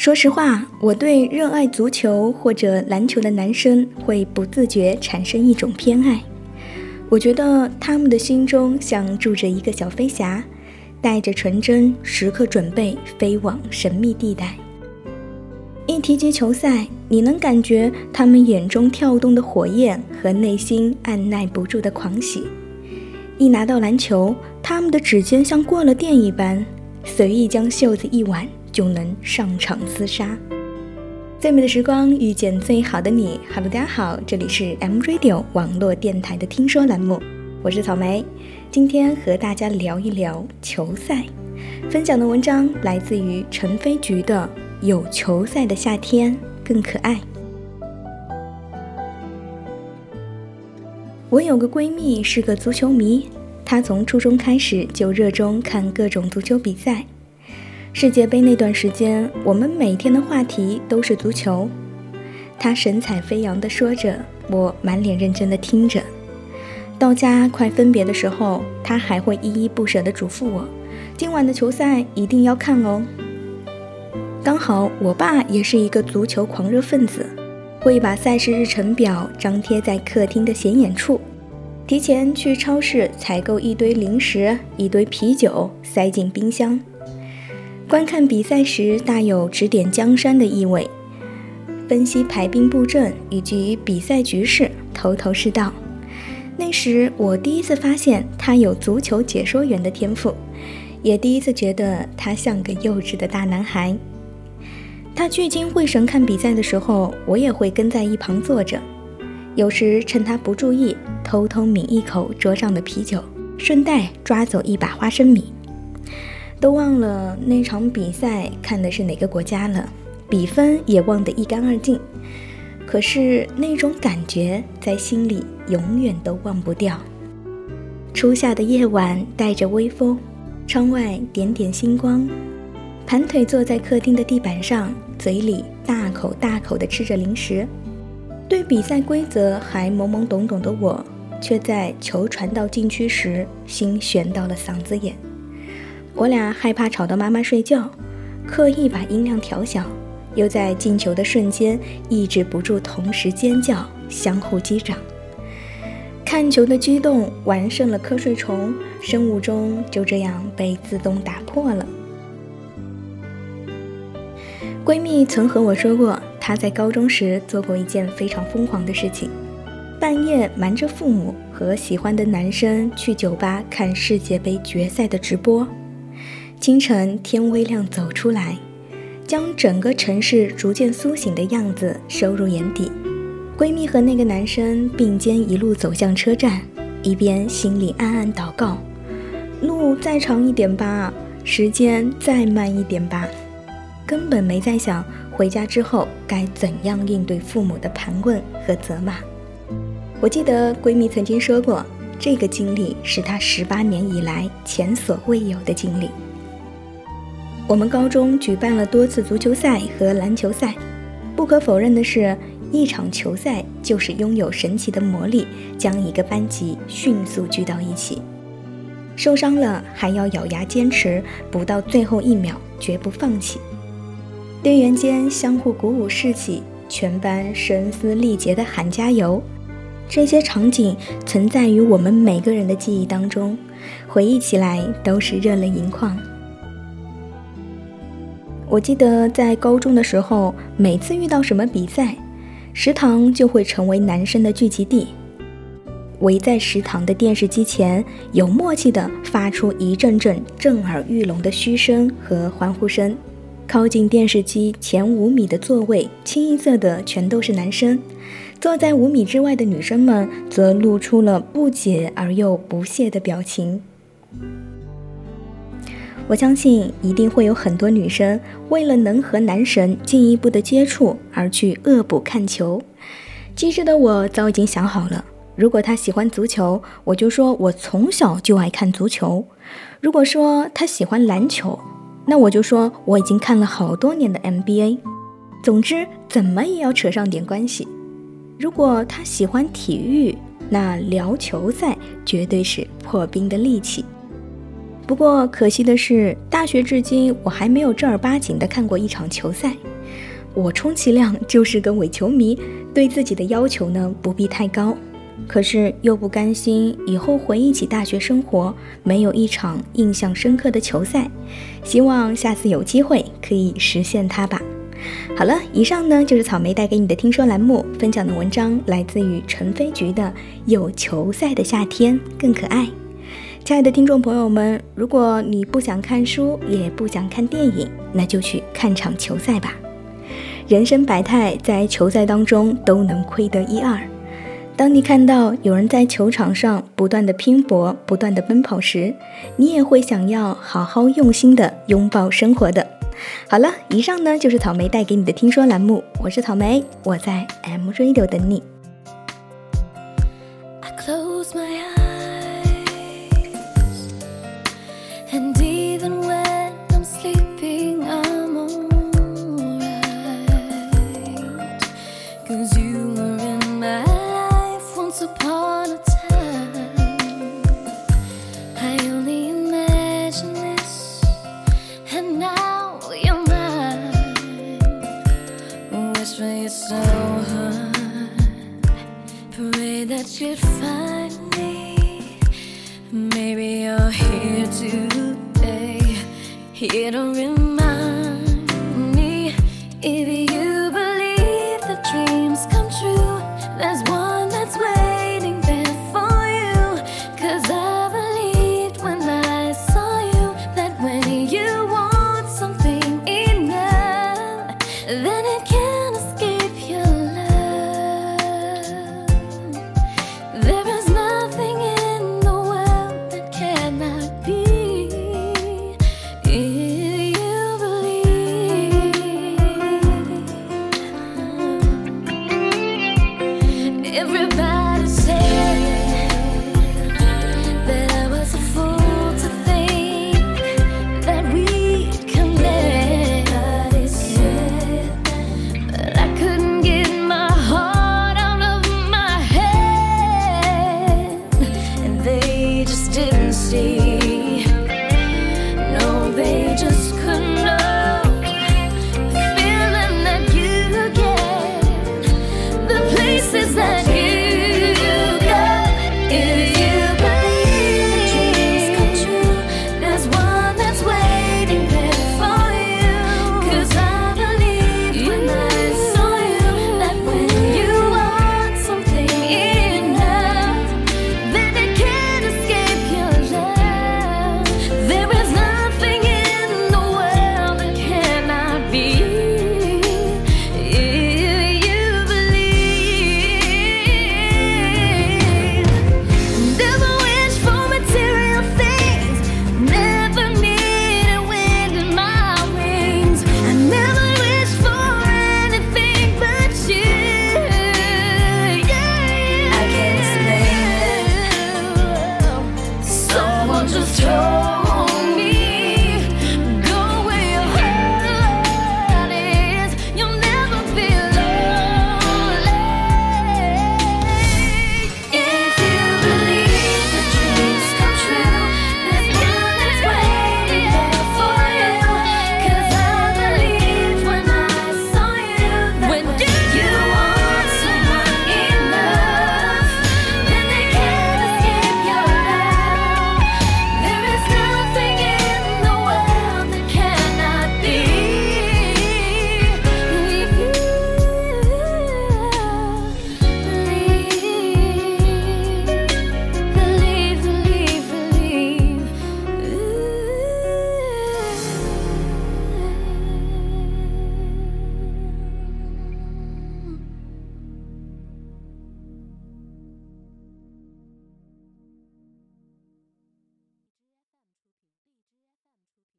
说实话，我对热爱足球或者篮球的男生会不自觉产生一种偏爱。我觉得他们的心中像住着一个小飞侠，带着纯真，时刻准备飞往神秘地带。一提及球赛，你能感觉他们眼中跳动的火焰和内心按耐不住的狂喜。一拿到篮球，他们的指尖像过了电一般，随意将袖子一挽。就能上场厮杀。最美的时光遇见最好的你。Hello，大家好，这里是 M Radio 网络电台的听说栏目，我是草莓。今天和大家聊一聊球赛。分享的文章来自于陈飞菊的《有球赛的夏天更可爱》。我有个闺蜜是个足球迷，她从初中开始就热衷看各种足球比赛。世界杯那段时间，我们每天的话题都是足球。他神采飞扬地说着，我满脸认真地听着。到家快分别的时候，他还会依依不舍地嘱咐我：“今晚的球赛一定要看哦。”刚好我爸也是一个足球狂热分子，会把赛事日程表张贴在客厅的显眼处，提前去超市采购一堆零食、一堆啤酒，塞进冰箱。观看比赛时，大有指点江山的意味，分析排兵布阵以及比赛局势，头头是道。那时我第一次发现他有足球解说员的天赋，也第一次觉得他像个幼稚的大男孩。他聚精会神看比赛的时候，我也会跟在一旁坐着，有时趁他不注意，偷偷抿一口桌上的啤酒，顺带抓走一把花生米。都忘了那场比赛看的是哪个国家了，比分也忘得一干二净。可是那种感觉在心里永远都忘不掉。初夏的夜晚带着微风，窗外点点星光，盘腿坐在客厅的地板上，嘴里大口大口地吃着零食。对比赛规则还懵懵懂懂的我，却在球传到禁区时，心悬到了嗓子眼。我俩害怕吵到妈妈睡觉，刻意把音量调小，又在进球的瞬间抑制不住同时尖叫，相互击掌。看球的激动完胜了瞌睡虫，生物钟就这样被自动打破了。闺蜜曾和我说过，她在高中时做过一件非常疯狂的事情：半夜瞒着父母和喜欢的男生去酒吧看世界杯决赛的直播。清晨天微亮，走出来，将整个城市逐渐苏醒的样子收入眼底。闺蜜和那个男生并肩一路走向车站，一边心里暗暗祷告：路再长一点吧，时间再慢一点吧。根本没在想回家之后该怎样应对父母的盘问和责骂。我记得闺蜜曾经说过，这个经历是她十八年以来前所未有的经历。我们高中举办了多次足球赛和篮球赛，不可否认的是，一场球赛就是拥有神奇的魔力，将一个班级迅速聚到一起。受伤了还要咬牙坚持，不到最后一秒绝不放弃。队员间相互鼓舞士气，全班声嘶力竭地喊加油，这些场景存在于我们每个人的记忆当中，回忆起来都是热泪盈眶。我记得在高中的时候，每次遇到什么比赛，食堂就会成为男生的聚集地。围在食堂的电视机前，有默契地发出一阵阵震耳欲聋的嘘声和欢呼声。靠近电视机前五米的座位，清一色的全都是男生；坐在五米之外的女生们，则露出了不解而又不屑的表情。我相信一定会有很多女生为了能和男神进一步的接触而去恶补看球。机智的我早已经想好了，如果他喜欢足球，我就说我从小就爱看足球；如果说他喜欢篮球，那我就说我已经看了好多年的 NBA。总之，怎么也要扯上点关系。如果他喜欢体育，那聊球赛绝对是破冰的利器。不过可惜的是，大学至今我还没有正儿八经的看过一场球赛。我充其量就是个伪球迷，对自己的要求呢不必太高。可是又不甘心以后回忆起大学生活没有一场印象深刻的球赛，希望下次有机会可以实现它吧。好了，以上呢就是草莓带给你的听说栏目分享的文章，来自于陈飞菊的《有球赛的夏天更可爱》。亲爱的听众朋友们，如果你不想看书，也不想看电影，那就去看场球赛吧。人生百态，在球赛当中都能窥得一二。当你看到有人在球场上不断的拼搏、不断的奔跑时，你也会想要好好用心的拥抱生活的。好了，以上呢就是草莓带给你的听说栏目，我是草莓，我在 M Radio 等你。You'd find me. Maybe you're here today, here to remember. Everybody.